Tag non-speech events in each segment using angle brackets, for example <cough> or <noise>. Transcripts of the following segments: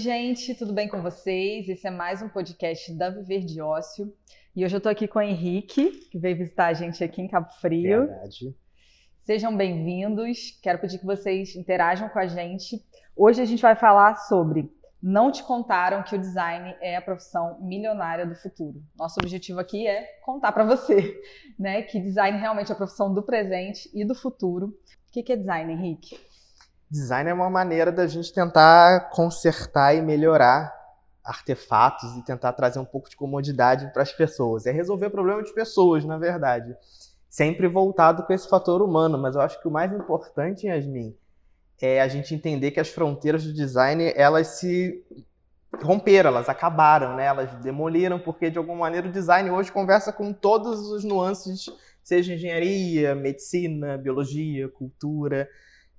gente, tudo bem com vocês? Esse é mais um podcast da Viver de Ócio. E hoje eu tô aqui com o Henrique, que veio visitar a gente aqui em Cabo Frio. Verdade. Sejam bem-vindos. Quero pedir que vocês interajam com a gente. Hoje a gente vai falar sobre não te contaram que o design é a profissão milionária do futuro. Nosso objetivo aqui é contar para você, né, que design realmente é a profissão do presente e do futuro. O que é design, Henrique? Design é uma maneira da gente tentar consertar e melhorar artefatos e tentar trazer um pouco de comodidade para as pessoas. É resolver problema de pessoas, na verdade. Sempre voltado com esse fator humano, mas eu acho que o mais importante, Yasmin, é a gente entender que as fronteiras do design elas se romperam, elas acabaram, né? Elas demoliram porque de alguma maneira o design hoje conversa com todos os nuances, seja engenharia, medicina, biologia, cultura.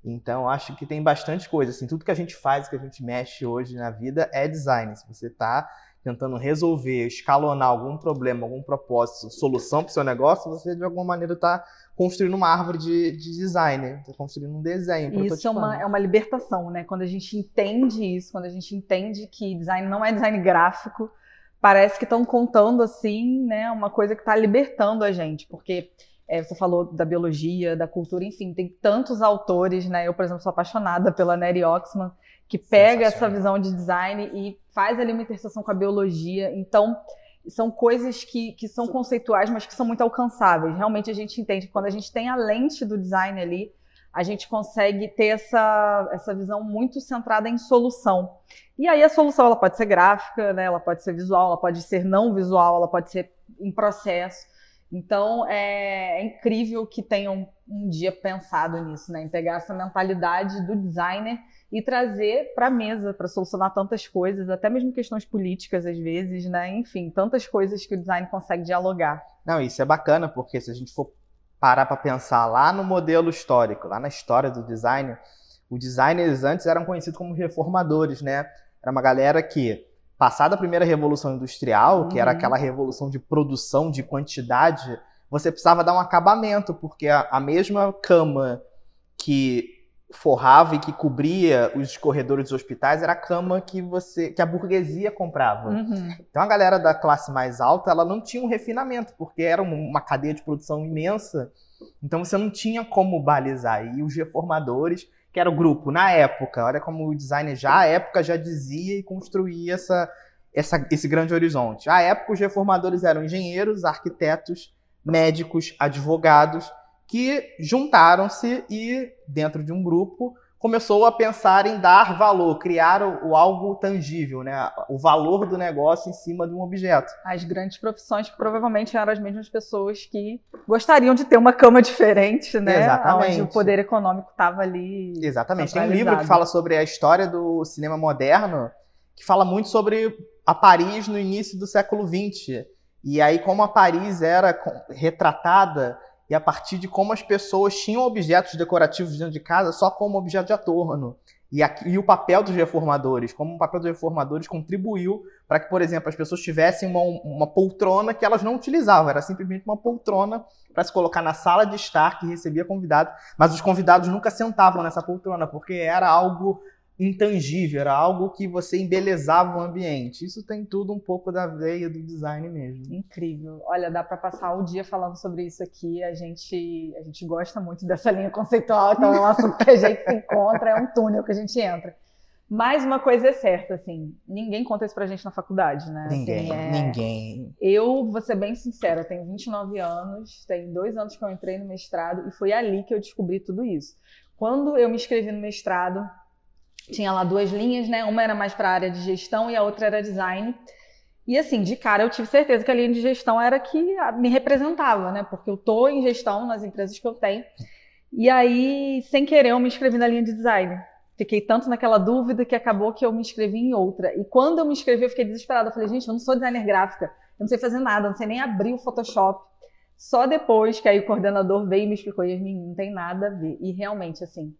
Então acho que tem bastante coisa, assim, tudo que a gente faz, que a gente mexe hoje na vida é design. Se você está tentando resolver, escalonar algum problema, algum propósito, solução para o seu negócio, você de alguma maneira está construindo uma árvore de, de design, está construindo um desenho. Isso é uma, é uma libertação, né? Quando a gente entende isso, quando a gente entende que design não é design gráfico, parece que estão contando assim, né? Uma coisa que está libertando a gente, porque é, você falou da biologia, da cultura, enfim, tem tantos autores, né? Eu, por exemplo, sou apaixonada pela Neri Oxman, que pega essa visão de design e faz ali uma interseção com a biologia. Então, são coisas que, que são conceituais, mas que são muito alcançáveis. Realmente a gente entende que quando a gente tem a lente do design ali, a gente consegue ter essa, essa visão muito centrada em solução. E aí a solução ela pode ser gráfica, né? ela pode ser visual, ela pode ser não visual, ela pode ser em processo. Então é, é incrível que tenham um dia pensado nisso, né? em pegar essa mentalidade do designer e trazer para a mesa para solucionar tantas coisas, até mesmo questões políticas às vezes, né? Enfim, tantas coisas que o design consegue dialogar. Não, isso é bacana porque se a gente for parar para pensar lá no modelo histórico, lá na história do design, os designers antes eram conhecidos como reformadores, né? Era uma galera que passada a primeira revolução industrial, uhum. que era uhum. aquela revolução de produção de quantidade, você precisava dar um acabamento, porque a, a mesma cama que forrava e que cobria os corredores dos hospitais era a cama que você que a burguesia comprava. Uhum. Então a galera da classe mais alta ela não tinha um refinamento porque era uma cadeia de produção imensa. Então você não tinha como balizar. E os reformadores, que era o grupo na época, olha como o designer já à época já dizia e construía essa, essa esse grande horizonte. À época os reformadores eram engenheiros, arquitetos, médicos, advogados que juntaram-se e, dentro de um grupo, começou a pensar em dar valor, criar o, o, algo tangível, né? o valor do negócio em cima de um objeto. As grandes profissões que provavelmente eram as mesmas pessoas que gostariam de ter uma cama diferente, né? Exatamente. Onde o poder econômico estava ali. Exatamente. Tem um livro que fala sobre a história do cinema moderno, que fala muito sobre a Paris no início do século XX. E aí, como a Paris era retratada e a partir de como as pessoas tinham objetos decorativos dentro de casa só como objeto de adorno. E, aqui, e o papel dos reformadores, como o papel dos reformadores contribuiu para que, por exemplo, as pessoas tivessem uma, uma poltrona que elas não utilizavam, era simplesmente uma poltrona para se colocar na sala de estar que recebia convidados, mas os convidados nunca sentavam nessa poltrona, porque era algo intangível, era algo que você embelezava o ambiente. Isso tem tudo um pouco da veia do design mesmo. Incrível. Olha, dá para passar o dia falando sobre isso aqui. A gente, a gente gosta muito dessa linha conceitual, então é um assunto que a gente se encontra, é um túnel que a gente entra. Mas uma coisa é certa, assim, ninguém conta isso pra gente na faculdade, né? Ninguém, assim, é... ninguém. Eu, vou ser bem sincera, tenho 29 anos, tem dois anos que eu entrei no mestrado e foi ali que eu descobri tudo isso. Quando eu me inscrevi no mestrado, tinha lá duas linhas, né? Uma era mais para a área de gestão e a outra era design. E assim, de cara eu tive certeza que a linha de gestão era que me representava, né? Porque eu tô em gestão nas empresas que eu tenho. E aí, sem querer, eu me inscrevi na linha de design. Fiquei tanto naquela dúvida que acabou que eu me inscrevi em outra. E quando eu me inscrevi, eu fiquei desesperada. Eu falei, gente, eu não sou designer gráfica, eu não sei fazer nada, eu não sei nem abrir o Photoshop. Só depois que aí o coordenador veio e me explicou, e não tem nada a ver. E realmente, assim,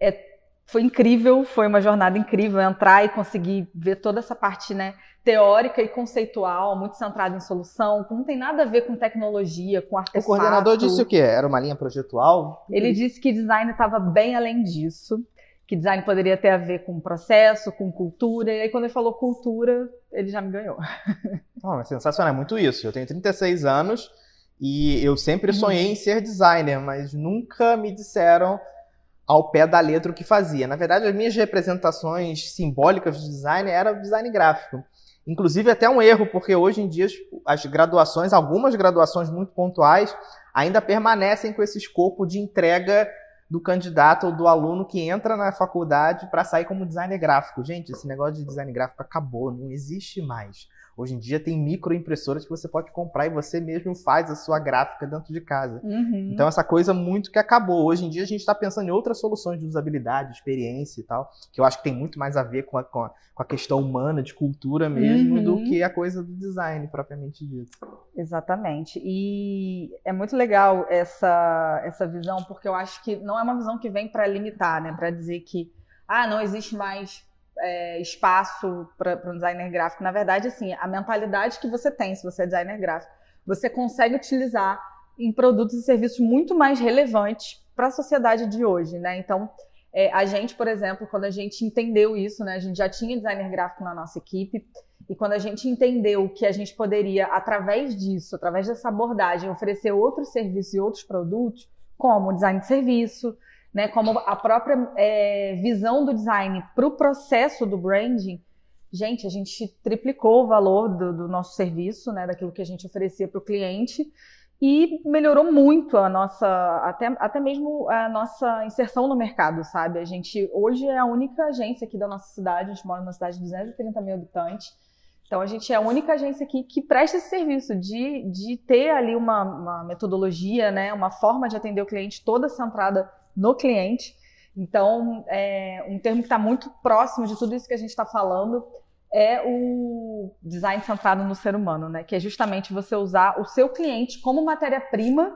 é foi incrível, foi uma jornada incrível entrar e conseguir ver toda essa parte né, teórica e conceitual, muito centrada em solução, que não tem nada a ver com tecnologia, com artefato. O coordenador disse o quê? Era uma linha projetual? Ele disse que design estava bem além disso, que design poderia ter a ver com processo, com cultura, e aí quando ele falou cultura, ele já me ganhou. <laughs> Oh, é sensacional, é muito isso. Eu tenho 36 anos e eu sempre uhum. sonhei em ser designer, mas nunca me disseram ao pé da letra o que fazia. Na verdade, as minhas representações simbólicas do design era design gráfico. Inclusive, até um erro, porque hoje em dia as graduações, algumas graduações muito pontuais, ainda permanecem com esse escopo de entrega do candidato ou do aluno que entra na faculdade para sair como designer gráfico. Gente, esse negócio de design gráfico acabou, não existe mais. Hoje em dia tem microimpressoras que você pode comprar e você mesmo faz a sua gráfica dentro de casa. Uhum. Então essa coisa muito que acabou. Hoje em dia a gente está pensando em outras soluções de usabilidade, experiência e tal, que eu acho que tem muito mais a ver com a, com a, com a questão humana, de cultura mesmo, uhum. do que a coisa do design propriamente dito. Exatamente. E é muito legal essa, essa visão, porque eu acho que não é uma visão que vem para limitar, né? Para dizer que ah, não existe mais é, espaço para um designer gráfico. Na verdade, assim, a mentalidade que você tem, se você é designer gráfico, você consegue utilizar em produtos e serviços muito mais relevantes para a sociedade de hoje, né? Então, é, a gente, por exemplo, quando a gente entendeu isso, né? A gente já tinha designer gráfico na nossa equipe e quando a gente entendeu que a gente poderia, através disso, através dessa abordagem, oferecer outros serviços e outros produtos, como design de serviço, né, como a própria é, visão do design para o processo do branding, gente, a gente triplicou o valor do, do nosso serviço, né, daquilo que a gente oferecia para o cliente e melhorou muito a nossa, até, até mesmo a nossa inserção no mercado, sabe? A gente hoje é a única agência aqui da nossa cidade, a gente mora numa cidade de 230 mil habitantes, então a gente é a única agência aqui que presta esse serviço de, de ter ali uma, uma metodologia, né, uma forma de atender o cliente toda centrada no cliente. Então, é, um termo que está muito próximo de tudo isso que a gente está falando é o design centrado no ser humano, né? Que é justamente você usar o seu cliente como matéria-prima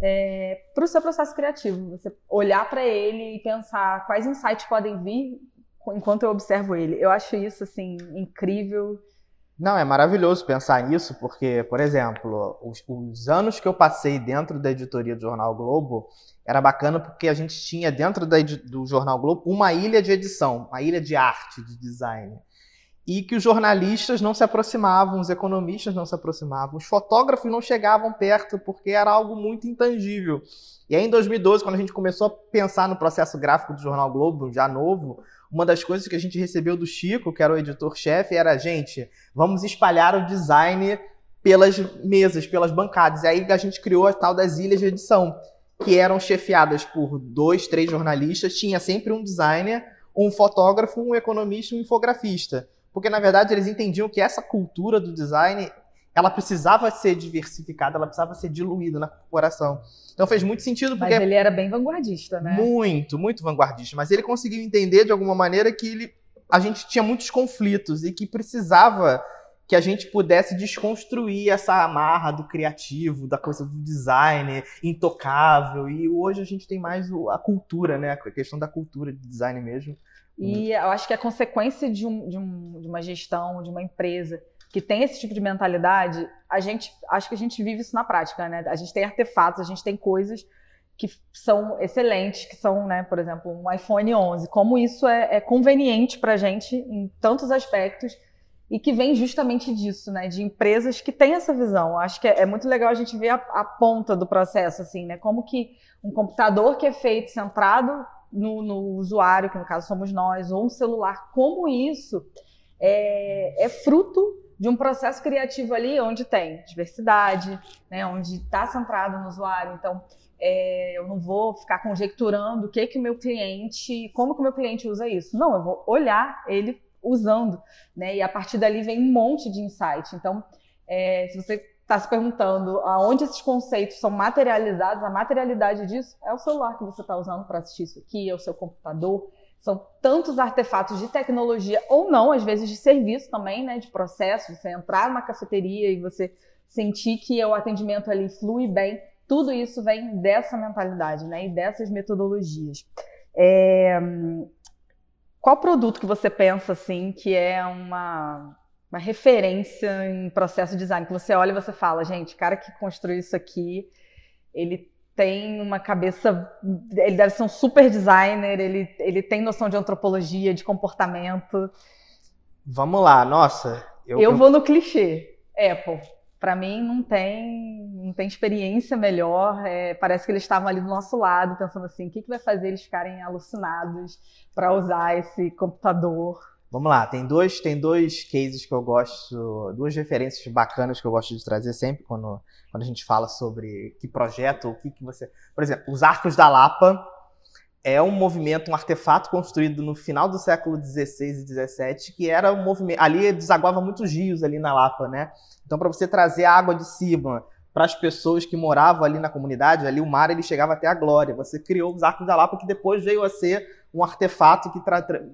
é, para o seu processo criativo. Você olhar para ele e pensar quais insights podem vir enquanto eu observo ele. Eu acho isso assim incrível não, é maravilhoso pensar nisso, porque, por exemplo, os, os, anos que eu passei dentro da editoria do Jornal Globo era bacana porque a gente tinha dentro da, do Jornal Globo uma ilha de edição, uma ilha de arte, de design. E que os jornalistas não se aproximavam, os economistas não se aproximavam, os fotógrafos não chegavam perto porque era algo muito intangível. E aí, em 2012, quando a gente começou a pensar no processo gráfico do Jornal Globo, já novo, uma das coisas que a gente recebeu do Chico, que era o editor-chefe, era, gente, vamos espalhar o design pelas mesas, pelas bancadas. E aí a gente criou a tal das ilhas de edição, que eram chefiadas por dois, três jornalistas, tinha sempre um designer, um fotógrafo, um economista e um infografista. Porque, na verdade, eles entendiam que essa cultura do design ela precisava ser diversificada, ela precisava ser diluída na corporação. Então fez muito sentido porque Mas ele era bem vanguardista, né? Muito, muito vanguardista, mas ele conseguiu entender de alguma maneira que ele a gente tinha muitos conflitos e que precisava que a gente pudesse desconstruir essa amarra do criativo, da coisa do design intocável. E hoje a gente tem mais a cultura, né? A questão da cultura de design mesmo. E eu acho que a consequência de, um, de, um, de uma gestão, de uma empresa, que tem esse tipo de mentalidade, a gente acho que a gente vive isso na prática, né? A gente tem artefatos, a gente tem coisas que são excelentes, que são, né, por exemplo, um iPhone 11. Como isso é, é conveniente para a gente em tantos aspectos e que vem justamente disso, né, de empresas que têm essa visão. Acho que é, é muito legal a gente ver a, a, ponta do processo, assim, né, como que um computador que é feito centrado no, no usuário, que no caso somos nós, ou um celular, como isso é, é fruto de um processo criativo ali onde tem diversidade, né, onde está centrado no usuário. Então, é, eu não vou ficar conjecturando o que que o meu cliente, como que o meu cliente usa isso. Não, eu vou olhar ele usando, né? E a partir dali vem um monte de insight. Então, é, se você está se perguntando aonde esses conceitos são materializados, a materialidade disso é o celular que você está usando para assistir isso aqui, é o seu computador, são tantos artefatos de tecnologia ou não, às vezes de serviço também, né, de processo, você entrar numa cafeteria e você sentir que o atendimento ali flui bem, tudo isso vem dessa mentalidade, né, e dessas metodologias. É... Qual produto que você pensa assim que é uma, uma referência em processo de design que você olha e você fala, gente, cara que construiu isso aqui, ele tem uma cabeça. Ele deve ser um super designer, ele, ele tem noção de antropologia, de comportamento. Vamos lá, nossa. Eu, eu vou no clichê. Apple. Para mim não tem, não tem experiência melhor. É, parece que eles estavam ali do nosso lado, pensando assim, o que, que vai fazer eles ficarem alucinados para usar esse computador. Vamos lá, tem dois, tem dois cases que eu gosto, duas referências bacanas que eu gosto de trazer sempre quando, quando a gente fala sobre que projeto, o que, que você. Por exemplo, os Arcos da Lapa é um movimento, um artefato construído no final do século XVI e XVII, que era um movimento. Ali desaguava muitos rios ali na Lapa, né? Então, para você trazer a água de cima para as pessoas que moravam ali na comunidade, ali o mar ele chegava até a glória. Você criou os Arcos da Lapa, que depois veio a ser um artefato que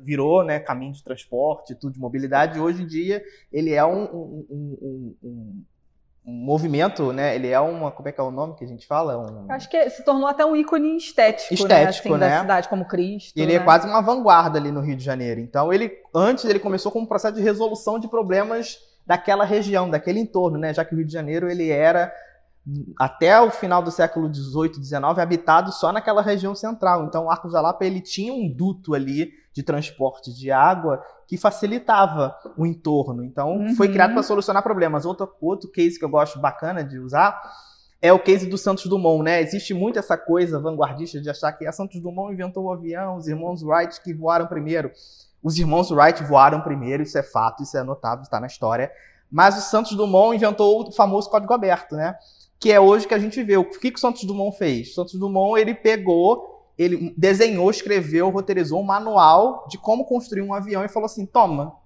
virou né, caminho de transporte, tudo de mobilidade. E hoje em dia ele é um, um, um, um, movimento, né? Ele é uma. Como é que é o nome que a gente fala? Um... Acho que se tornou até um ícone estético, estético né? Assim, né? da cidade, como Cristo. Ele né? é quase uma vanguarda ali no Rio de Janeiro. Então, ele antes ele começou com um processo de resolução de problemas daquela região, daquele entorno, né? Já que o Rio de Janeiro ele era até o final do século XVIII, XIX, habitado só naquela região central. Então, o Arco da Lapa ele tinha um duto ali de transporte de água que facilitava o entorno. Então, uhum. foi criado para solucionar problemas. Outro, outro case que eu gosto bacana de usar é o case do Santos Dumont, né? Existe muito essa coisa vanguardista de achar que a Santos Dumont inventou o avião, os irmãos Wright que voaram primeiro. Os irmãos Wright voaram primeiro, isso é fato, isso é notável, está na história. Mas o Santos Dumont inventou o famoso código aberto, né? Que é hoje que a gente vê. O que, que o Santos Dumont fez? O Santos Dumont ele pegou, ele desenhou, escreveu, roteirizou um manual de como construir um avião e falou assim: toma,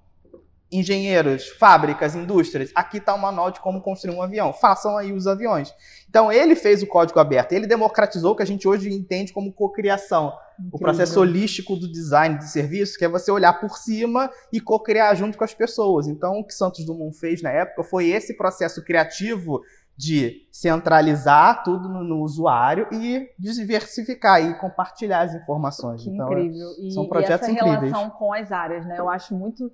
engenheiros, fábricas, indústrias, aqui está o manual de como construir um avião. Façam aí os aviões. Então ele fez o código aberto, ele democratizou o que a gente hoje entende como cocriação. O processo holístico do design de serviço, que é você olhar por cima e co-criar junto com as pessoas. Então, o que Santos Dumont fez na época foi esse processo criativo de centralizar tudo no, no, usuário e diversificar e compartilhar as informações. Que então, incrível. E, são projetos e essa incríveis. relação com as áreas, né? Eu acho muito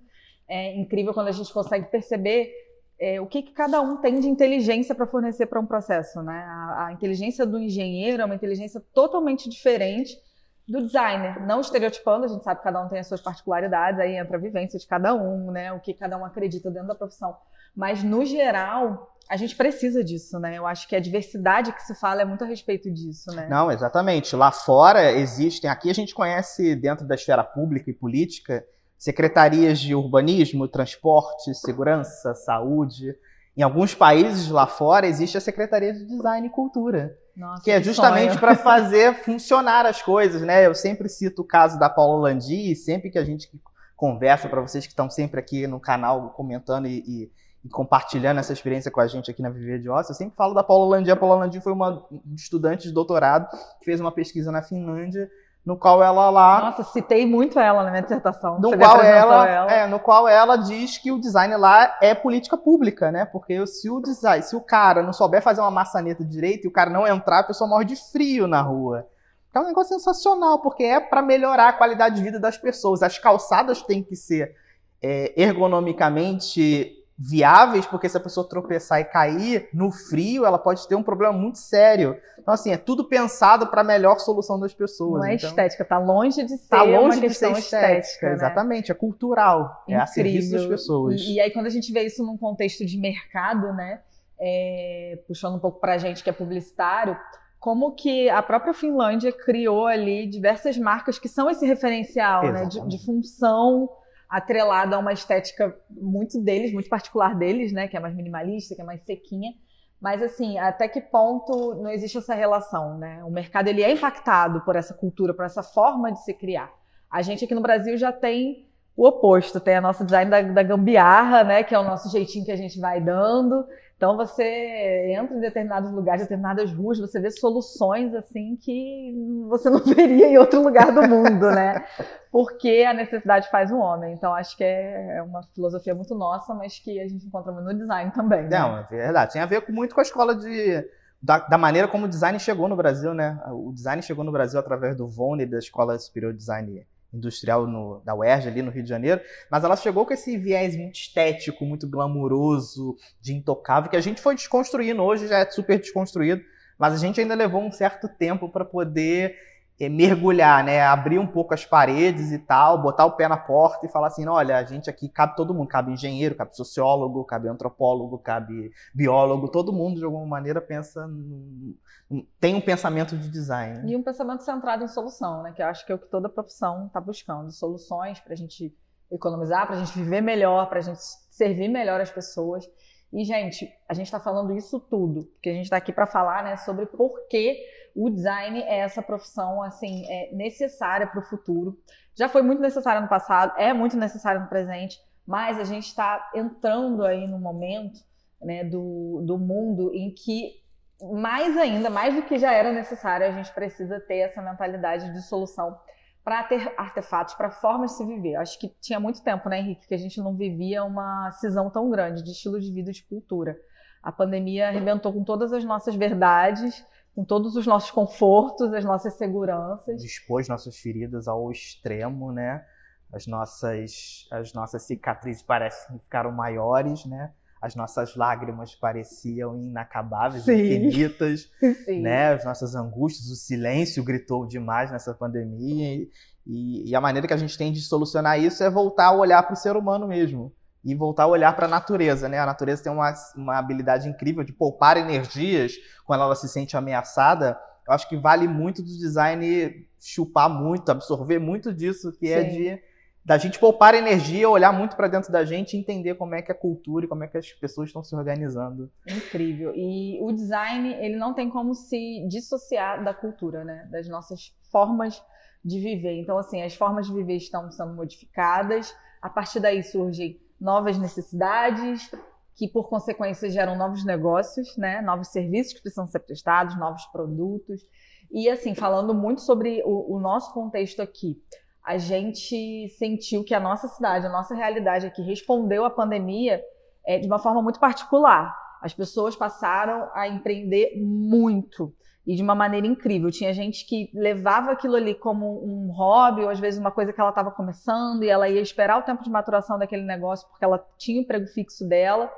é, incrível quando a gente consegue perceber é, o que, que, cada um tem de inteligência para fornecer para um processo, né? A, a, inteligência do engenheiro é uma inteligência totalmente diferente do designer, não estereotipando, a gente sabe que cada um tem as suas particularidades, aí entra a vivência de cada um, né? O que cada um acredita dentro da profissão. Mas, no geral, a gente precisa disso, né? Eu acho que a diversidade que se fala é muito a respeito disso, né? Não, exatamente. Lá fora existem, aqui a gente conhece dentro da esfera pública e política, secretarias de urbanismo, transporte, segurança, saúde. Em alguns países lá fora existe a secretaria de design e cultura, Nossa, que é justamente para <laughs> fazer funcionar as coisas, né? Eu sempre cito o caso da Paula Landi, sempre que a gente conversa para vocês que estão sempre aqui no canal comentando e, e e compartilhando essa experiência com a gente aqui na Viver de Ócio, eu sempre falo da Paula Landim. A Paula Landim foi uma estudante de doutorado que fez uma pesquisa na Finlândia, no qual ela lá... Nossa, citei muito ela na minha dissertação. No qual ela, ela, É, no qual ela diz que o design lá é política pública, né? Porque se o design, se o cara não souber fazer uma maçaneta direito e o cara não entrar, a pessoa morre de frio na rua. É um negócio sensacional, porque é para melhorar a qualidade de vida das pessoas. As calçadas têm que ser é, ergonomicamente viáveis, porque se a pessoa tropeçar e cair no frio, ela pode ter um problema muito sério. Então, assim, é tudo pensado para a melhor solução das pessoas. Não é então, estética, tá longe de ser tá longe de ser estética. estética né? Exatamente, é cultural. Incrível. É a serviço das pessoas. E, e, aí, quando a gente vê isso num contexto de mercado, né? É, puxando um pouco para a gente que é publicitário, como que a própria Finlândia criou ali diversas marcas que são esse referencial, né? De, de função atrelada a uma estética muito deles, muito particular deles, né? Que é mais minimalista, que é mais sequinha. Mas assim, até que ponto não existe essa relação, né? O mercado ele é impactado por essa cultura, por essa forma de se criar. A gente aqui no Brasil já tem o oposto, tem a nossa design da, da gambiarra, né? Que é o nosso jeitinho que a gente vai dando. Então você entra em determinados lugares, determinadas ruas, você vê soluções assim que você <laughs> não veria em outro lugar do mundo, né? Porque a necessidade faz o homem. Então acho que é, é uma filosofia muito nossa, mas que a gente encontra no design também. Né? Não, é verdade. Tem a ver muito com a escola de da, da, maneira como o design chegou no Brasil, né? O design chegou no Brasil através do Vone da Escola Superior de Design industrial no, da UERJ, ali no Rio de Janeiro, mas ela chegou com esse viés muito estético, muito glamuroso, de intocável, que a gente foi desconstruindo, hoje já é super desconstruído, mas a gente ainda levou um certo tempo para poder mergulhar, né? Abrir um pouco as paredes e tal, botar o pé na porta e falar assim: olha, a gente aqui cabe todo mundo, cabe engenheiro, cabe sociólogo, cabe antropólogo, cabe biólogo, todo mundo de alguma maneira pensa. tem um pensamento de design. E um pensamento centrado em solução, né? Que eu acho que é o que toda profissão está buscando: soluções para a gente economizar, para a gente viver melhor, para a gente servir melhor as pessoas. E, gente, a gente está falando isso tudo, porque a gente está aqui para falar né, sobre por que o design é essa profissão assim é necessária para o futuro. Já foi muito necessária no passado, é muito necessária no presente, mas a gente está entrando aí no momento né, do, do mundo em que mais ainda, mais do que já era necessário, a gente precisa ter essa mentalidade de solução para ter artefatos, para formas de se viver. Acho que tinha muito tempo, né, Henrique, que a gente não vivia uma cisão tão grande de estilo de vida e de cultura. A pandemia arrebentou com todas as nossas verdades, com todos os nossos confortos, as nossas seguranças. Expôs nossas feridas ao extremo, né? As nossas, as nossas cicatrizes parecem ficaram maiores, né? As nossas lágrimas pareciam inacabáveis, Sim. infinitas, <laughs> Sim. né? As nossas angústias, o silêncio gritou demais nessa pandemia. E, e a maneira que a gente tem de solucionar isso é voltar a olhar para o ser humano mesmo e voltar a olhar para a natureza, né? A natureza tem uma, uma habilidade incrível de poupar energias quando ela se sente ameaçada. Eu acho que vale muito do design chupar muito, absorver muito disso que é Sim. é de da gente poupar energia, olhar muito para dentro da gente e entender como é que é a cultura e como é que as pessoas estão se organizando. Incrível. E o design, ele não tem como se dissociar da cultura, né? Das nossas formas de viver. Então, assim, as formas de viver estão sendo modificadas. A partir daí surgem novas necessidades, que por consequência geram novos negócios, né? novos serviços que precisam ser prestados, novos produtos. E assim, falando muito sobre o, o nosso contexto aqui, a gente sentiu que a nossa cidade, a nossa realidade aqui respondeu à pandemia é, de uma forma muito particular. As pessoas passaram a empreender muito e de uma maneira incrível. Tinha gente que levava aquilo ali como um hobby, ou às vezes uma coisa que ela estava começando, e ela ia esperar o tempo de maturação daquele negócio porque ela tinha o emprego fixo dela.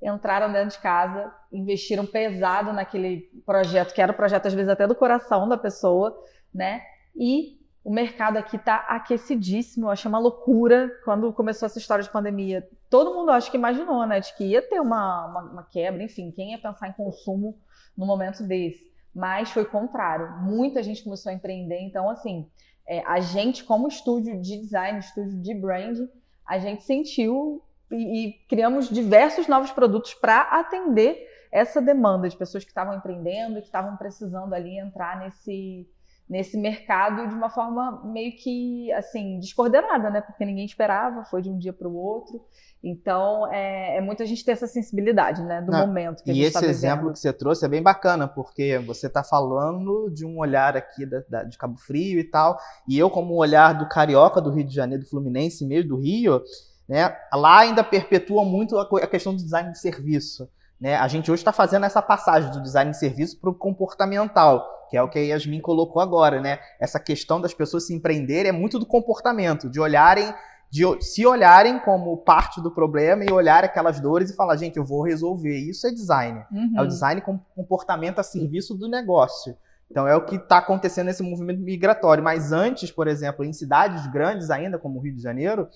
Entraram dentro de casa, investiram pesado naquele projeto, que era o projeto, às vezes, até do coração da pessoa, né? E o mercado aqui está aquecidíssimo. Eu achei uma loucura quando começou essa história de pandemia. Todo mundo acho que imaginou, né? De que ia ter uma, uma, uma quebra, enfim, quem ia pensar em consumo no momento desse? mas foi o contrário. Muita gente começou a empreender. Então, assim, é, a gente, como estúdio de design, estúdio de branding, a gente sentiu e, e criamos diversos novos produtos para atender essa demanda de pessoas que estavam empreendendo e que estavam precisando ali entrar nesse, nesse mercado de uma forma meio que assim descoordenada, né? Porque ninguém esperava, foi de um dia para o outro. Então é, é muito a gente ter essa sensibilidade, né, do Não, momento que a gente E esse tá exemplo que você trouxe é bem bacana, porque você está falando de um olhar aqui da, da, de Cabo Frio e tal, e eu como um olhar do carioca do Rio de Janeiro, do Fluminense mesmo do Rio, né? Lá ainda perpetua muito a, a questão do design de serviço. Né? A gente hoje está fazendo essa passagem do design de serviço para o comportamental, que é o que a Yasmin colocou agora, né? Essa questão das pessoas se empreenderem é muito do comportamento, de olharem, de se olharem como parte do problema e olhar aquelas dores e falar, gente, eu vou resolver. Isso é design. Uhum. É o design com comportamento a serviço do negócio. Então é o que está acontecendo nesse movimento migratório. Mas antes, por exemplo, em cidades grandes ainda, como o Rio de Janeiro,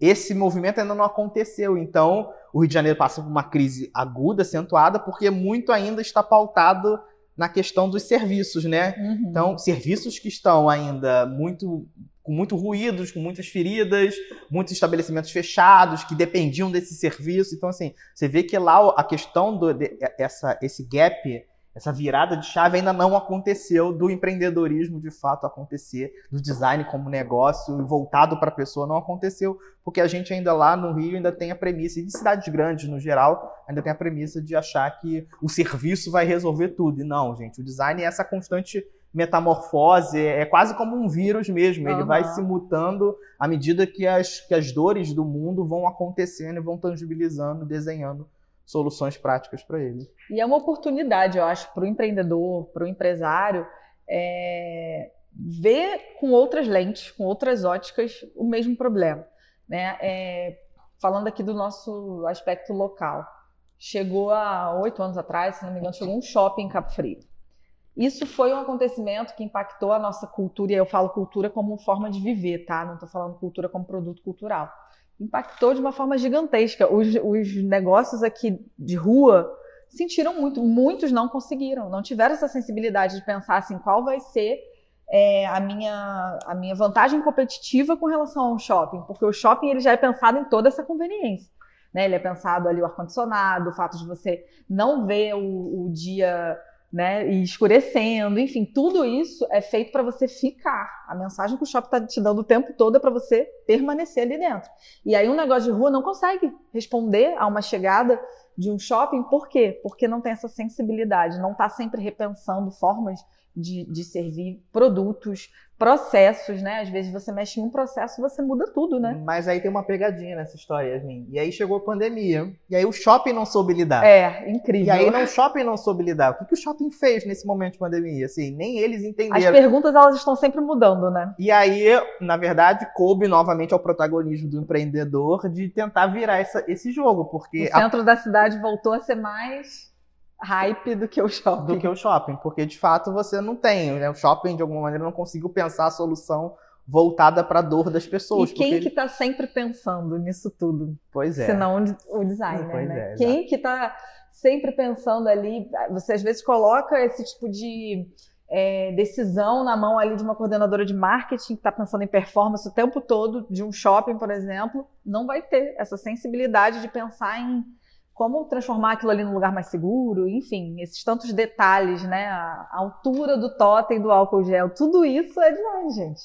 esse movimento ainda não aconteceu. Então, o Rio de Janeiro passa por uma crise aguda, acentuada, porque muito ainda está pautado na questão dos serviços, né? Uhum. Então, serviços que estão ainda muito com muito ruídos, com muitas feridas, muitos estabelecimentos fechados que dependiam desse serviço. Então, assim, você vê que lá a questão do de, essa, esse gap essa virada de chave ainda não aconteceu do empreendedorismo de fato acontecer, do design como negócio voltado para a pessoa não aconteceu, porque a gente ainda lá no Rio ainda tem a premissa, e de cidades grandes no geral, ainda tem a premissa de achar que o serviço vai resolver tudo. E não, gente, o design é essa constante metamorfose, é quase como um vírus mesmo, ele uhum. vai se mutando à medida que as, que as dores do mundo vão acontecendo e vão tangibilizando, desenhando soluções práticas para ele. E é uma oportunidade, eu acho, para o empreendedor, para o empresário, é, ver com outras lentes, com outras óticas, o mesmo problema. Né? É, falando aqui do nosso aspecto local. Chegou há oito anos atrás, se não me engano, chegou um shopping em Cabo Frio. Isso foi um acontecimento que impactou a nossa cultura, e eu falo cultura como forma de viver, tá? Não estou falando cultura como produto cultural. Impactou de uma forma gigantesca. Os, os negócios aqui de rua sentiram muito, muitos não conseguiram, não tiveram essa sensibilidade de pensar assim, qual vai ser é, a, minha, a minha vantagem competitiva com relação ao shopping, porque o shopping ele já é pensado em toda essa conveniência. Né? Ele é pensado ali o ar-condicionado, o fato de você não ver o, o dia né, e escurecendo, enfim, tudo isso é feito para você ficar. A mensagem que o shopping está te dando o tempo todo é para você permanecer ali dentro. E aí um negócio de rua não consegue responder a uma chegada de um shopping, por quê? Porque não tem essa sensibilidade, não está sempre repensando formas de, de servir produtos, processos, né? Às vezes você mexe em um processo, você muda tudo, né? Mas aí tem uma pegadinha nessa história, Yasmin. E aí chegou a pandemia. E aí o shopping não soube lidar. É, incrível. E aí não, o shopping não soube lidar. O que, que o shopping fez nesse momento de pandemia? Assim, nem eles entenderam. As perguntas, elas estão sempre mudando, né? E aí, na verdade, coube novamente ao protagonismo do empreendedor de tentar virar essa, esse jogo, porque... O centro a... da cidade voltou a ser mais hype do que o shopping. Do que o shopping, porque de fato você não tem, né? O shopping de alguma maneira não conseguiu pensar a solução voltada para a dor das pessoas. E quem porque... que está sempre pensando nisso tudo? Pois é. Senão o designer, pois né? É, quem que está sempre pensando ali? Você às vezes coloca esse tipo de é, decisão na mão ali de uma coordenadora de marketing que está pensando em performance o tempo todo de um shopping, por exemplo, não vai ter essa sensibilidade de pensar em como transformar aquilo ali num lugar mais seguro, enfim, esses tantos detalhes, né? A altura do totem do álcool gel, tudo isso é design, gente.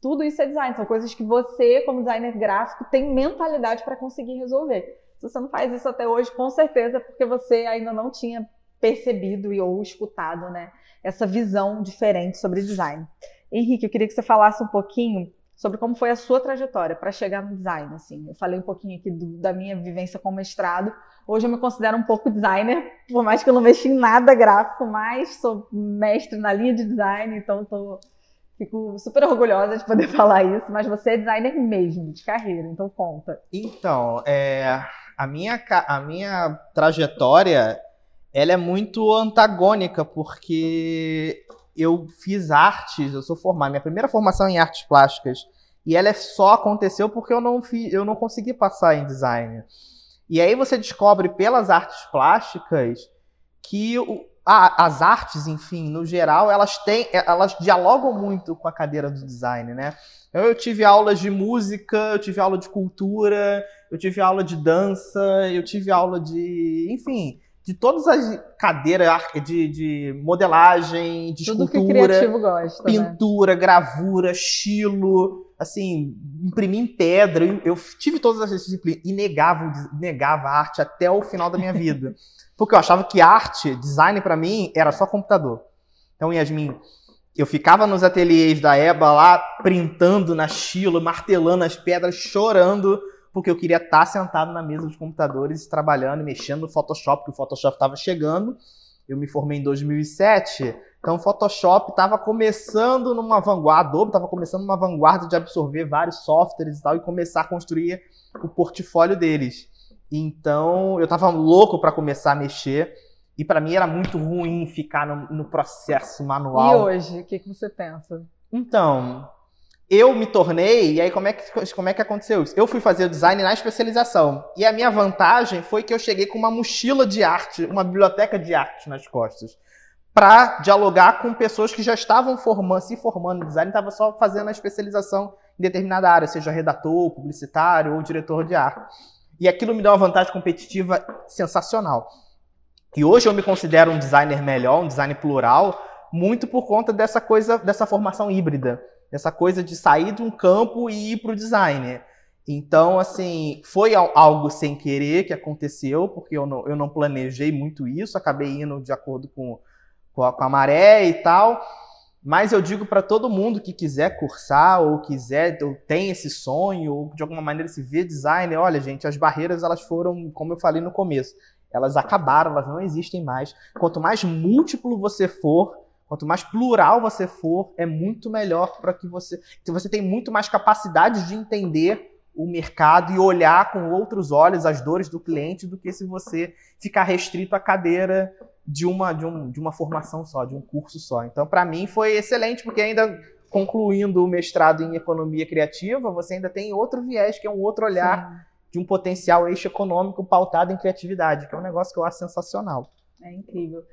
Tudo isso é design, são coisas que você, como designer gráfico, tem mentalidade para conseguir resolver. Se você não faz isso até hoje, com certeza, é porque você ainda não tinha percebido e ou escutado, né, essa visão diferente sobre design. Henrique, eu queria que você falasse um pouquinho sobre como foi a sua trajetória para chegar no design. Assim, eu falei um pouquinho aqui do, da minha vivência com mestrado. Hoje eu me considero um pouco designer, por mais que eu não mexi em nada gráfico, mas sou mestre na linha de design, então tô, fico super orgulhosa de poder <laughs> falar isso. Mas você é designer mesmo, de carreira, então conta. Então, é, a, minha, a minha trajetória ela é muito antagônica, porque eu fiz artes, eu sou formado, minha primeira formação em artes plásticas, e ela só aconteceu porque eu não, fiz, eu não consegui passar em design. E aí você descobre pelas artes plásticas que o, a, as artes, enfim, no geral, elas têm, elas dialogam muito com a cadeira do design, né? Então, eu tive aulas de música, eu tive aula de cultura, eu tive aula de dança, eu tive aula de, enfim, de todas as cadeiras de, de modelagem, de Tudo escultura, que gosta, né? pintura, né? gravura, estilo, assim, imprimir em pedra. Eu, eu tive todas essas disciplinas e negava, negava a arte até o final da minha vida. <laughs> Porque eu achava que arte, design para mim, era só computador. Então, Yasmin, eu ficava nos ateliês da EBA lá, printando na estilo, martelando as pedras, chorando porque eu queria estar sentado na mesa dos computadores, trabalhando e mexendo no Photoshop, que o Photoshop estava chegando. Eu me formei em 2007, então o Photoshop estava começando numa vanguarda, Adobe estava começando numa vanguarda de absorver vários softwares e tal e começar a construir o portfólio deles. Então eu estava louco para começar a mexer e para mim era muito ruim ficar no, no processo manual. E hoje, o que, que você pensa? Então, eu me tornei, e aí como é, que, como é que aconteceu isso? Eu fui fazer design na especialização. E a minha vantagem foi que eu cheguei com uma mochila de arte, uma biblioteca de arte nas costas, para dialogar com pessoas que já estavam formando, se formando em design, estavam só fazendo a especialização em determinada área, seja redator, publicitário ou diretor de arte. E aquilo me deu uma vantagem competitiva sensacional. E hoje eu me considero um designer melhor, um design plural, muito por conta dessa coisa, dessa formação híbrida essa coisa de sair de um campo e ir para o design. Então, assim, foi algo sem querer que aconteceu, porque eu não, eu não planejei muito isso, acabei indo de acordo com, com, a, com a maré e tal. Mas eu digo para todo mundo que quiser cursar ou quiser, ou tem esse sonho, ou de alguma maneira se vê design, olha, gente, as barreiras elas foram, como eu falei no começo, elas acabaram, elas não existem mais. Quanto mais múltiplo você for, Quanto mais plural você for, é muito melhor para que você. Que você tem muito mais capacidade de entender o mercado e olhar com outros olhos as dores do cliente do que se você ficar restrito à cadeira de uma, de, um, de uma formação só, de um curso só. Então, para mim, foi excelente, porque ainda concluindo o mestrado em economia criativa, você ainda tem outro viés, que é um outro olhar Sim. de um potencial eixo econômico pautado em criatividade, que é um negócio que eu acho sensacional. É incrível.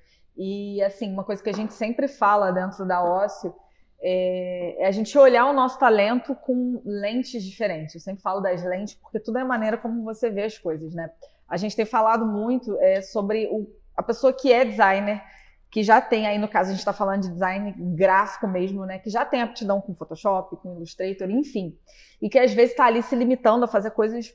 E, assim, uma coisa que a gente sempre fala dentro da Ócio é, é, a gente olhar o nosso talento com lentes diferentes. Eu sempre falo das lentes porque tudo é a maneira como você vê as coisas, né? A gente tem falado muito é, sobre o, a pessoa que é designer, que já tem aí, no caso, a gente está falando de design gráfico mesmo, né? Que já tem aptidão com Photoshop, com Illustrator, enfim. E que às vezes está ali se limitando a fazer coisas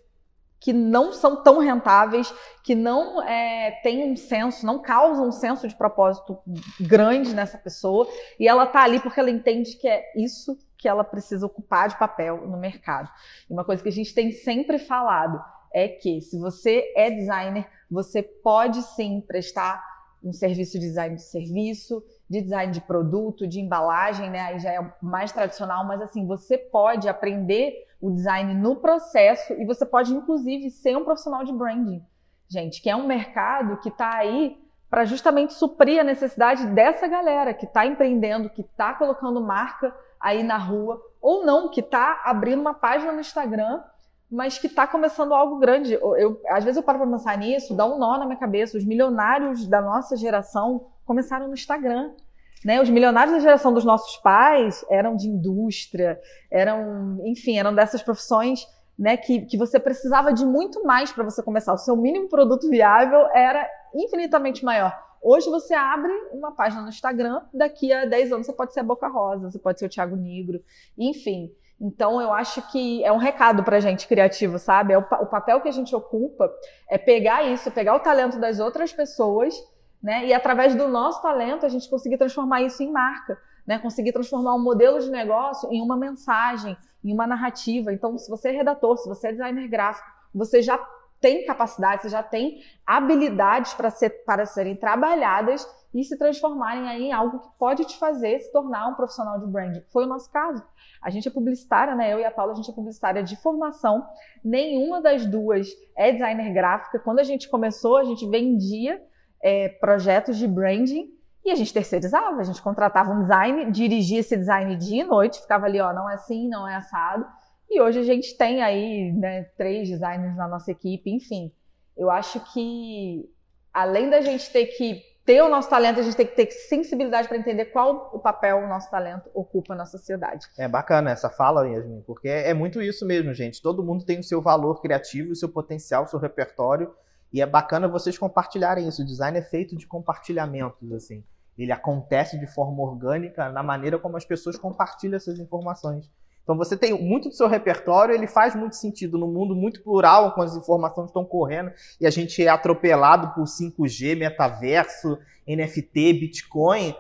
que não são tão rentáveis, que não é, têm um senso, não causam um senso de propósito grande nessa pessoa, e ela está ali porque ela entende que é isso que ela precisa ocupar de papel no mercado. E uma coisa que a gente tem sempre falado é que se você é designer, você pode sim prestar um serviço de design de serviço, de design de produto, de embalagem, né? Aí já é mais tradicional, mas assim, você pode aprender o design no processo e você pode, inclusive, ser um profissional de branding, gente, que é um mercado que está aí para justamente suprir a necessidade dessa galera que está empreendendo, que está colocando marca aí na rua, ou não, que está abrindo uma página no Instagram, mas que está começando algo grande. Eu, eu, às vezes eu paro para pensar nisso, dá um nó na minha cabeça. Os milionários da nossa geração começaram no Instagram. Né? Os milionários da geração dos nossos pais eram de indústria, eram, enfim, eram dessas profissões né, que, que você precisava de muito mais para você começar. O seu mínimo produto viável era infinitamente maior. Hoje você abre uma página no Instagram, daqui a 10 anos você pode ser a Boca Rosa, você pode ser o Thiago Negro, enfim. Então eu acho que é um recado para gente criativo, sabe? É o, o papel que a gente ocupa é pegar isso, pegar o talento das outras pessoas né? E através do nosso talento a gente conseguir transformar isso em marca, né? Conseguir transformar um modelo de negócio em uma mensagem, em uma narrativa. Então, se você é redator, se você é designer gráfico, você já tem capacidade, você já tem habilidades para, ser, para serem trabalhadas e se transformarem aí em algo que pode te fazer se tornar um profissional de branding. Foi o nosso caso. A gente é publicitária, né? Eu e a Paula, a gente é publicitária de formação. Nenhuma das duas é designer gráfica. Quando a gente começou, a gente vendia é, projetos de branding e a gente terceirizava, a gente contratava um design, dirigia esse design dia e noite, ficava ali, ó, não é assim, não é assado. E hoje a gente tem aí né, três designers na nossa equipe, enfim. Eu acho que além da gente ter que ter o nosso talento, a gente tem que ter sensibilidade para entender qual o papel o nosso talento ocupa na sociedade. É bacana essa fala, Yasmin, porque é muito isso mesmo, gente. Todo mundo tem o seu valor criativo, o seu potencial, o seu repertório, e é bacana vocês compartilharem isso. O design é feito de compartilhamentos, assim. Ele acontece de forma orgânica na maneira como as pessoas compartilham essas informações. Então você tem muito do seu repertório, ele faz muito sentido no mundo muito plural, quando as informações estão correndo e a gente é atropelado por 5G, metaverso, NFT, Bitcoin.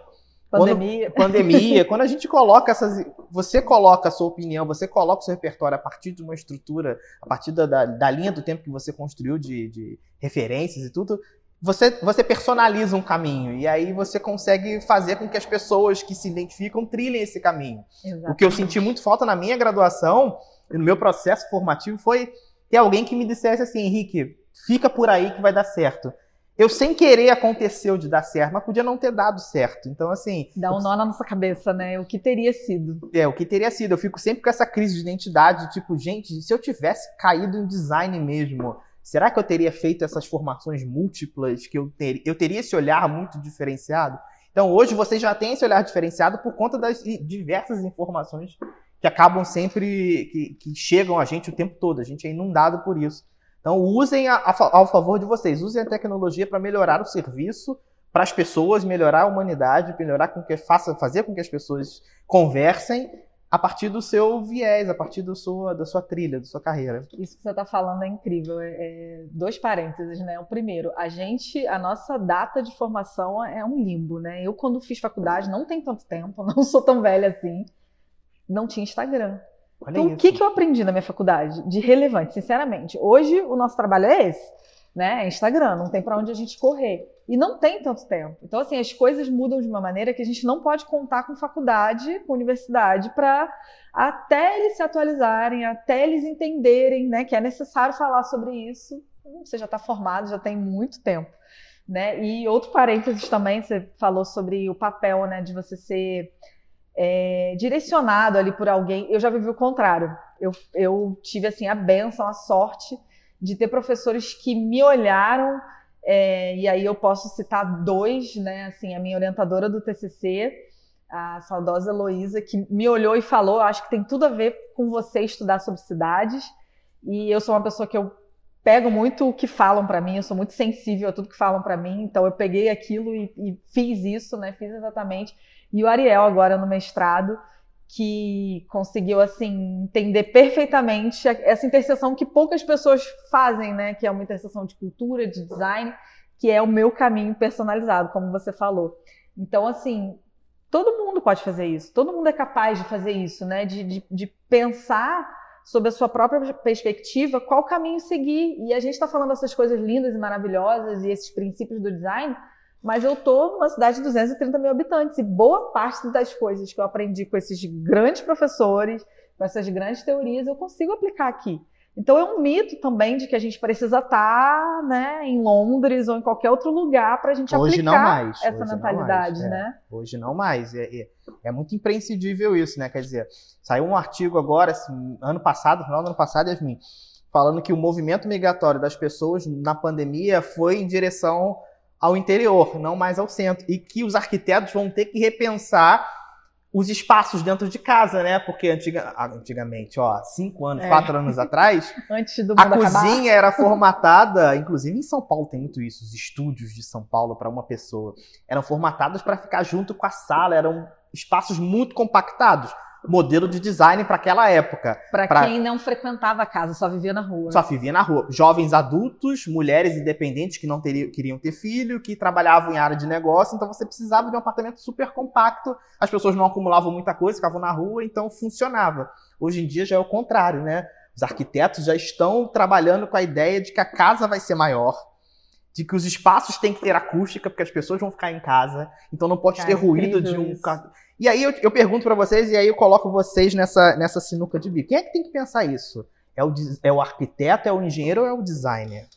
Pandemia. Quando, pandemia. quando a gente coloca essas. Você coloca a sua opinião, você coloca o seu repertório a partir de uma estrutura, a partir da, da, linha do tempo que você construiu de, de referências e tudo, você, você personaliza um caminho e aí você consegue fazer com que as pessoas que se identificam trilhem esse caminho. Exatamente. O que eu senti muito falta na minha graduação e no meu processo formativo foi ter alguém que me dissesse assim, Henrique, fica por aí que vai dar certo. Eu sem querer aconteceu de dar certo, mas podia não ter dado certo. Então, assim. Dá um nó na nossa cabeça, né? O que teria sido. É, o que teria sido. Eu fico sempre com essa crise de identidade, tipo, gente, se eu tivesse caído em design mesmo, Será que eu teria feito essas formações múltiplas, que eu, ter, eu teria esse olhar muito diferenciado? Então, hoje você já tem esse olhar diferenciado por conta das diversas informações que acabam sempre, que, que chegam a gente o tempo todo. A gente é inundado por isso. Então, usem a, a, ao favor de vocês, usem a tecnologia para melhorar o serviço para as pessoas, melhorar a humanidade, melhorar com que faça, fazer com que as pessoas conversem a partir do seu viés, a partir do sua, da sua trilha, da sua carreira. Isso que você está falando é incrível. É, é, dois parênteses, né? O primeiro, a gente, a nossa data de formação é um limbo, né? Eu, quando fiz faculdade, não tem tanto tempo, <laughs> não sou tão velha assim, não tinha Instagram. Olha então, isso. o que, que eu aprendi na minha faculdade de relevante, sinceramente? Hoje, o nosso trabalho é esse. né? É Instagram, não tem para onde a gente correr. E não tem tanto tempo. Então, assim, as coisas mudam de uma maneira que a gente não pode contar com faculdade, com universidade, para até eles se atualizarem, até eles entenderem né, que é necessário falar sobre isso. Você já está formado, já tem muito tempo. Né? E outro parênteses também, você falou sobre o papel né, de você ser é, direcionado ali por alguém. Eu já vivi o contrário. Eu, eu tive assim a benção, a sorte de ter professores que me olharam é, e aí eu posso citar dois, né? Assim, a minha orientadora do TCC, a saudosa Heloísa, que me olhou e falou: acho que tem tudo a ver com você estudar sobre cidades. E eu sou uma pessoa que eu pego muito o que falam para mim, eu sou muito sensível a tudo que falam para mim, então eu peguei aquilo e, e, fiz isso, né? Fiz exatamente. E o Ariel, agora no mestrado, que conseguiu assim entender perfeitamente essa interseção que poucas pessoas fazem, né? Que é uma interseção de cultura, de design, que é o meu caminho personalizado, como você falou. Então, assim, todo mundo pode fazer isso, todo mundo é capaz de fazer isso, né? De, de, de pensar sobre a sua própria perspectiva, qual caminho seguir. E a gente está falando essas coisas lindas e maravilhosas e esses princípios do design, mas eu estou numa cidade de 230 mil habitantes e boa parte das coisas que eu aprendi com esses grandes professores, com essas grandes teorias, eu consigo aplicar aqui. Então é um mito também de que a gente precisa estar tá, né, em Londres ou em qualquer outro lugar para a gente Hoje aplicar essa Hoje mentalidade, mais, é. né? Hoje não mais. É, é, é, muito imprescindível isso, né? Quer dizer, saiu um artigo agora, assim, ano passado, final do ano passado, Yasmin, falando que o movimento migratório das pessoas na pandemia foi em direção ao interior, não mais ao centro. E que os arquitetos vão ter que repensar os espaços dentro de casa, né? Porque antiga, antigamente, ó, cinco anos, é. quatro anos atrás, <laughs> Antes do a cozinha era formatada, inclusive em São Paulo tem muito isso, os estúdios de São Paulo para uma pessoa eram formatados para ficar junto com a sala, eram espaços muito compactados modelo de design para aquela época. Para pra... quem não frequentava a casa, só vivia na rua. Só vivia na rua. Jovens adultos, mulheres independentes que não teriam, queriam ter filho, que trabalhavam em área de negócio, então você precisava de um apartamento super compacto. As pessoas não acumulavam muita coisa, ficavam na rua, então funcionava. Hoje em dia já é o contrário, né? Os arquitetos já estão trabalhando com a ideia de que a casa vai ser maior, de que os espaços têm que ter acústica, porque as pessoas vão ficar em casa, então não pode Cara, ter ruído de um. Isso. E aí eu, eu pergunto para vocês, e aí eu coloco vocês nessa, nessa sinuca de bico. Quem é que tem que pensar isso? É o, é o arquiteto, é o engenheiro ou é o designer?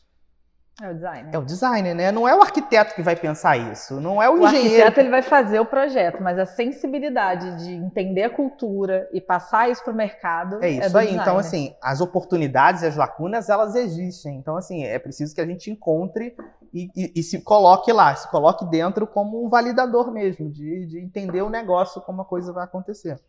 É o designer. É o designer, né? Não é o arquiteto que vai pensar isso, não é o, o engenheiro. O arquiteto ele vai fazer o projeto, mas a sensibilidade de entender a cultura e passar isso para o mercado é isso é aí. Então assim, as oportunidades, as lacunas, elas existem. Então assim, é preciso que a gente encontre e, e, e se coloque lá, se coloque dentro como um validador mesmo de, de entender o negócio, como a coisa vai acontecer.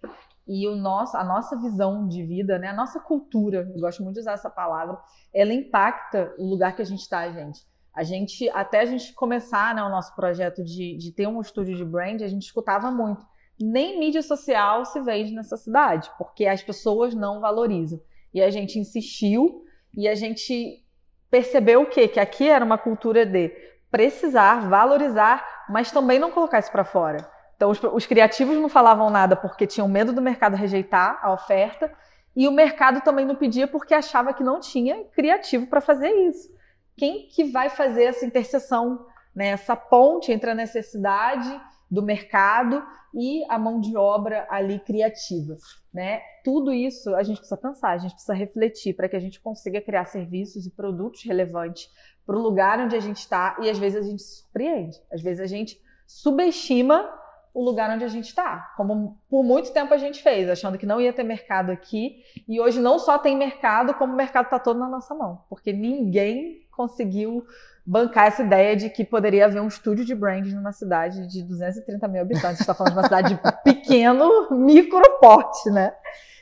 E o nosso, a nossa visão de vida, né, a nossa cultura, eu gosto muito de usar essa palavra, ela impacta o lugar que a gente está, gente. A gente, até a gente começar né, o nosso projeto de, de ter um estúdio de brand, a gente escutava muito. Nem mídia social se vende nessa cidade, porque as pessoas não valorizam. E a gente insistiu e a gente percebeu o quê? Que aqui era uma cultura de precisar, valorizar, mas também não colocar isso para fora. Então, os, os, criativos não falavam nada porque tinham medo do mercado rejeitar a oferta, e o mercado também não pedia porque achava que não tinha criativo para fazer isso. Quem que vai fazer essa interseção, né, essa ponte entre a necessidade do mercado e a mão de obra ali criativa, né? Tudo isso a gente precisa pensar, a gente precisa refletir para que a gente consiga criar serviços e produtos relevantes para o lugar onde a gente está e às vezes a gente se surpreende, às vezes a gente subestima o lugar onde a gente está, como por muito tempo a gente fez, achando que não ia ter mercado aqui, e hoje não só tem mercado, como o mercado está todo na nossa mão, porque ninguém conseguiu bancar essa ideia de que poderia haver um estúdio de branding numa cidade de 230 mil habitantes. está falando de uma cidade de <laughs> pequeno, microporte, né?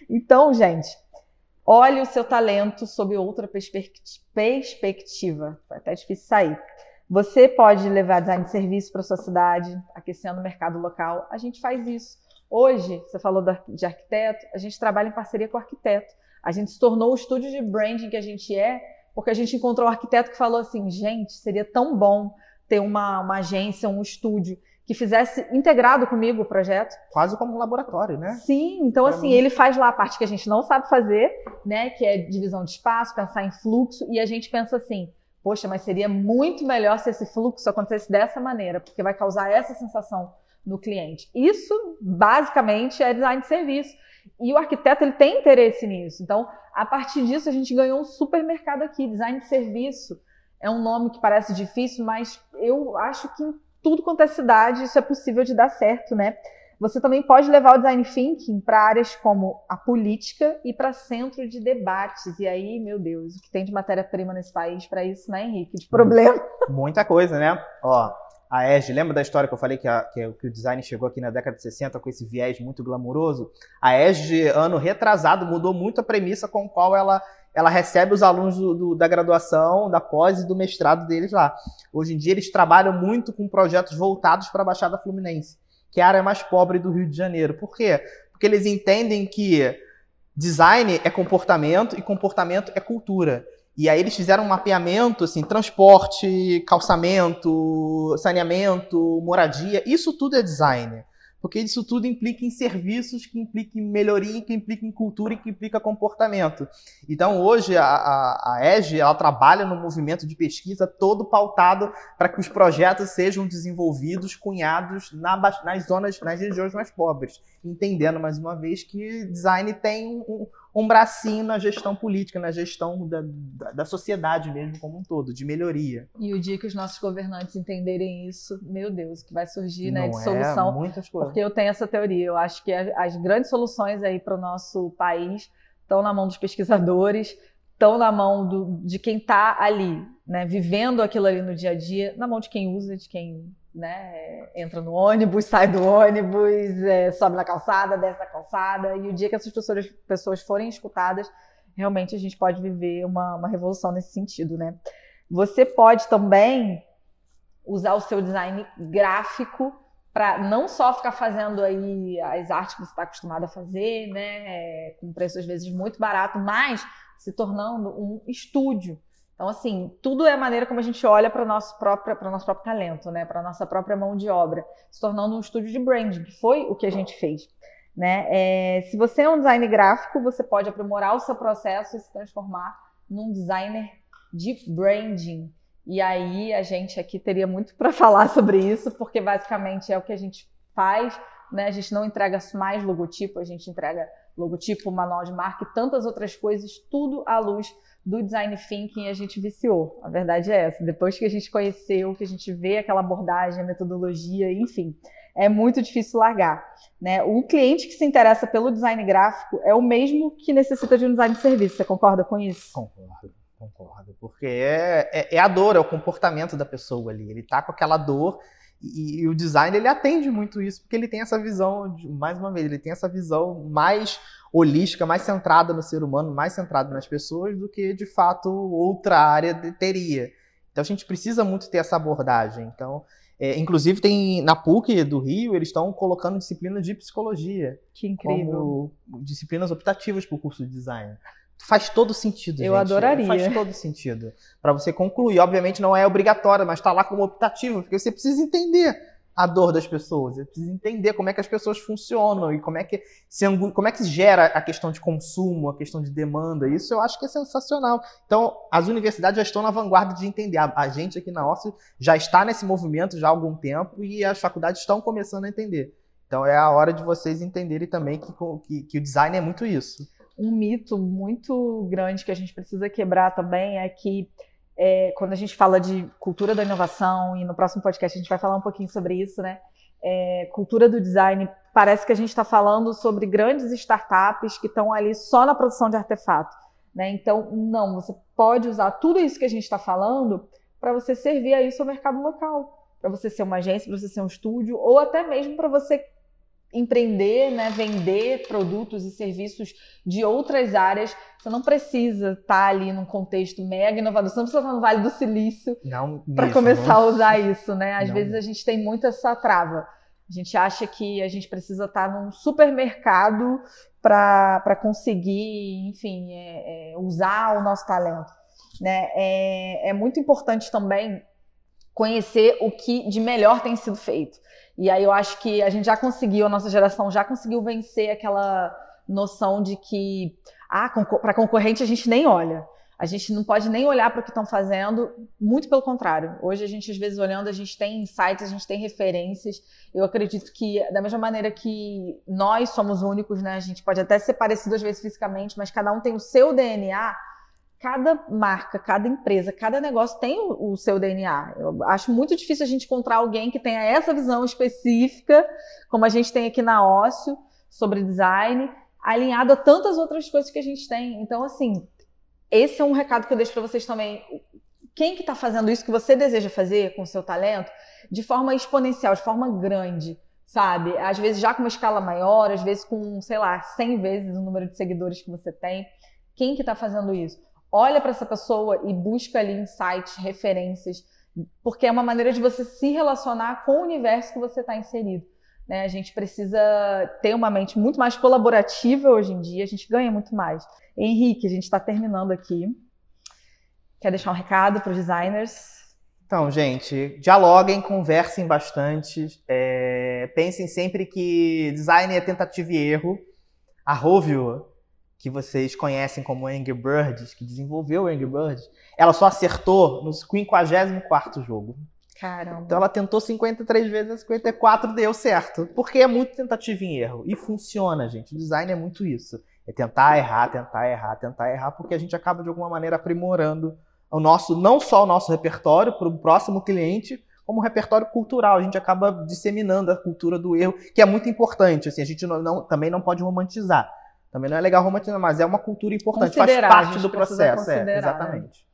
Então, gente, olhe o seu talento sob outra perspectiva. Foi até difícil sair. Você pode levar design de serviço para sua cidade, aquecendo o mercado local. A gente faz isso. Hoje, você falou de arquiteto, a gente trabalha em parceria com o arquiteto. A gente se tornou o estúdio de branding que a gente é, porque a gente encontrou um arquiteto que falou assim: gente, seria tão bom ter uma, uma agência, um estúdio que fizesse integrado comigo o projeto. Quase como um laboratório, né? Sim, então assim, ele faz lá a parte que a gente não sabe fazer, né, que é divisão de espaço, pensar em fluxo, e a gente pensa assim, Poxa, mas seria muito melhor se esse fluxo acontecesse dessa maneira, porque vai causar essa sensação no cliente. Isso, basicamente, é design de serviço. E o arquiteto ele tem interesse nisso. Então, a partir disso, a gente ganhou um supermercado aqui. Design de serviço é um nome que parece difícil, mas eu acho que em tudo quanto é cidade isso é possível de dar certo, né? Você também pode levar o design thinking para áreas como a política e para centro de debates. E aí, meu Deus, o que tem de matéria-prima nesse país para isso, né, Henrique? De problema. Muita coisa, né? Ó, a ESG, lembra da história que eu falei que, a, que, que, o design chegou aqui na década de 60 com esse viés muito glamuroso? A ESG, ano retrasado, mudou muito a premissa com a qual ela, ela recebe os alunos do, do, da graduação, da pós e do mestrado deles lá. Hoje em dia, eles trabalham muito com projetos voltados para a Baixada Fluminense que é a área mais pobre do Rio de Janeiro. Por quê? Porque eles entendem que design é comportamento e comportamento é cultura. E aí eles fizeram um mapeamento, assim, transporte, calçamento, saneamento, moradia, isso tudo é design. Porque isso tudo implica em serviços, que implica em melhoria, que implica em cultura e que implica comportamento. Então, hoje, a, a, a EGE ela trabalha no movimento de pesquisa todo pautado para que os projetos sejam desenvolvidos, cunhados na, nas zonas, nas regiões mais pobres. Entendendo, mais uma vez, que design tem um, um bracinho na gestão política, na gestão da, da, da, sociedade mesmo como um todo, de melhoria. E o dia que os nossos governantes entenderem isso, meu Deus, que vai surgir né, de é, solução. muitas coisas. Porque eu tenho essa teoria, eu acho que as grandes soluções aí para o nosso país estão na mão dos pesquisadores, estão na mão do, de quem está ali, né, vivendo aquilo ali no dia a dia, na mão de quem usa, de quem né, entra no ônibus, sai do ônibus, é, sobe na calçada, desce na calçada, e o dia que essas pessoas, forem escutadas, realmente a gente pode viver uma, uma revolução nesse sentido, né? Você pode também usar o seu design gráfico para não só ficar fazendo aí as artes que você está acostumado a fazer, né, é, com preço às vezes muito barato, mas se tornando um estúdio. Então, assim, tudo é a maneira como a gente olha para o nosso próprio, nosso próprio talento, né? Para a nossa própria mão de obra, se tornando um estúdio de branding, que foi o que a gente fez. Né? É, se você é um design gráfico, você pode aprimorar o seu processo e se transformar num designer de branding. E aí a gente aqui teria muito para <laughs> falar sobre isso, porque basicamente é o que a gente faz. Né? A gente não entrega mais logotipo, a gente entrega logotipo, manual de marca e tantas outras coisas, tudo à luz do design thinking a gente viciou. A verdade é essa. Depois que a gente conheceu, que a gente vê aquela abordagem, a metodologia, enfim, é muito difícil largar. Né? O cliente que se interessa pelo design gráfico é o mesmo que necessita de um design de serviço. Você concorda com isso? Concordo, concordo. Porque é, é, é a dor, é o comportamento da pessoa ali. Ele tá com aquela dor e, e, o design ele atende muito isso, porque ele tem essa visão, mais uma vez, ele tem essa visão mais holística, mais centrada no ser humano, mais centrada nas pessoas do que de fato outra área teria. Então a gente precisa muito ter essa abordagem. Então, é, inclusive tem na PUC do Rio, eles estão colocando disciplinas de psicologia. Que incrível. Como disciplinas optativas para o curso de design. Faz todo sentido, Eu adoraria. Faz todo sentido. Para você concluir. Obviamente não é obrigatório, mas está lá como optativo, porque você precisa entender a dor das pessoas. Você precisa entender como é que as pessoas funcionam e como é que se, como é que gera a questão de consumo, a questão de demanda. Isso eu acho que é sensacional. Então, as universidades já estão na vanguarda de entender. A, a gente aqui na OSCE já está nesse movimento já há algum tempo e as faculdades estão começando a entender. Então, é a hora de vocês entenderem também que, que, que o design é muito isso. Um mito muito grande que a gente precisa quebrar também é que é, quando a gente fala de cultura da inovação, e no próximo podcast a gente vai falar um pouquinho sobre isso, né? É, cultura do design, parece que a gente está falando sobre grandes startups que estão ali só na produção de artefato. Né? Então, não, você pode usar tudo isso que a gente está falando para você servir aí seu mercado local, para você ser uma agência, para você ser um estúdio, ou até mesmo para você empreender, né, vender produtos e serviços de outras áreas. Você não precisa estar tá ali num contexto mega inovador, você não precisa estar no Vale do Silício para começar não. a usar isso, né? Às não. vezes a gente tem muito essa trava. A gente acha que a gente precisa estar tá num supermercado para conseguir, enfim, é, é, usar o nosso talento. Né? É, é muito importante também conhecer o que de melhor tem sido feito. E aí eu acho que a gente já conseguiu, a nossa geração já conseguiu vencer aquela noção de que ah, para concorrente a gente nem olha. A gente não pode nem olhar para o que estão fazendo, muito pelo contrário. Hoje a gente, às vezes, olhando, a gente tem insights, a gente tem referências. Eu acredito que, da mesma maneira que nós somos únicos, né? A gente pode até ser parecido às vezes fisicamente, mas cada um tem o seu DNA. Cada marca, cada empresa, cada negócio tem o, o seu DNA. Eu acho muito difícil a gente encontrar alguém que tenha essa visão específica, como a gente tem aqui na Ócio, sobre design, alinhado a tantas outras coisas que a gente tem. Então, assim, esse é um recado que eu deixo para vocês também. Quem que está fazendo isso que você deseja fazer com o seu talento de forma exponencial, de forma grande, sabe? Às vezes já com uma escala maior, às vezes com, sei lá, 100 vezes o número de seguidores que você tem. Quem que está fazendo isso? Olha para essa pessoa e busca ali insights, referências, porque é uma maneira de você se relacionar com o universo que você está inserido. Né? A gente precisa ter uma mente muito mais colaborativa hoje em dia, a gente ganha muito mais. Henrique, a gente está terminando aqui. Quer deixar um recado para os designers? Então, gente, dialoguem, conversem bastante. É, pensem sempre que design é tentativa e erro. A Rovio, que vocês conhecem como Angry Birds, que desenvolveu o Angry Birds, ela só acertou no 54 jogo. Caramba. Então ela tentou 53 vezes, 54 deu certo. Porque é muito tentativa em erro. E funciona, gente. O design é muito isso. É tentar errar, tentar errar, tentar errar, porque a gente acaba de alguma maneira aprimorando o nosso, não só o nosso repertório para o próximo cliente, como o repertório cultural. A gente acaba disseminando a cultura do erro, que é muito importante. Assim, a gente não, não, também não pode romantizar. Também não é legal romantizar, mas é uma cultura importante, faz parte do processo. É, exatamente. Né?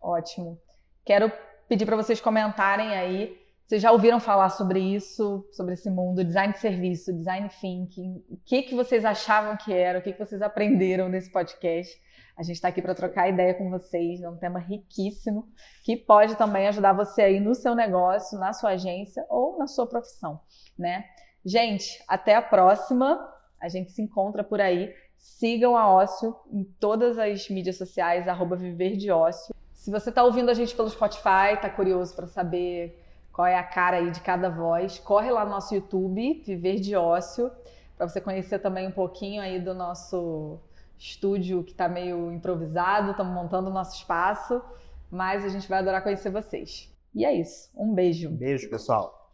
Ótimo. Quero pedir para vocês comentarem aí. Vocês já ouviram falar sobre isso, sobre esse mundo, design de serviço, design thinking? O que, que vocês achavam que era? O que, que vocês aprenderam nesse podcast? A gente está aqui para trocar ideia com vocês, é um tema riquíssimo que pode também ajudar você aí no seu negócio, na sua agência ou na sua profissão, né? Gente, até a próxima. A gente se encontra por aí. Sigam a Ócio em todas as mídias sociais, arroba Viver de Ócio. Se você está ouvindo a gente pelo Spotify, está curioso para saber qual é a cara aí de cada voz, corre lá no nosso YouTube, Viver de Ócio, para você conhecer também um pouquinho aí do nosso estúdio que está meio improvisado, estamos montando o nosso espaço, mas a gente vai adorar conhecer vocês. E é isso. Um beijo. Beijo, pessoal.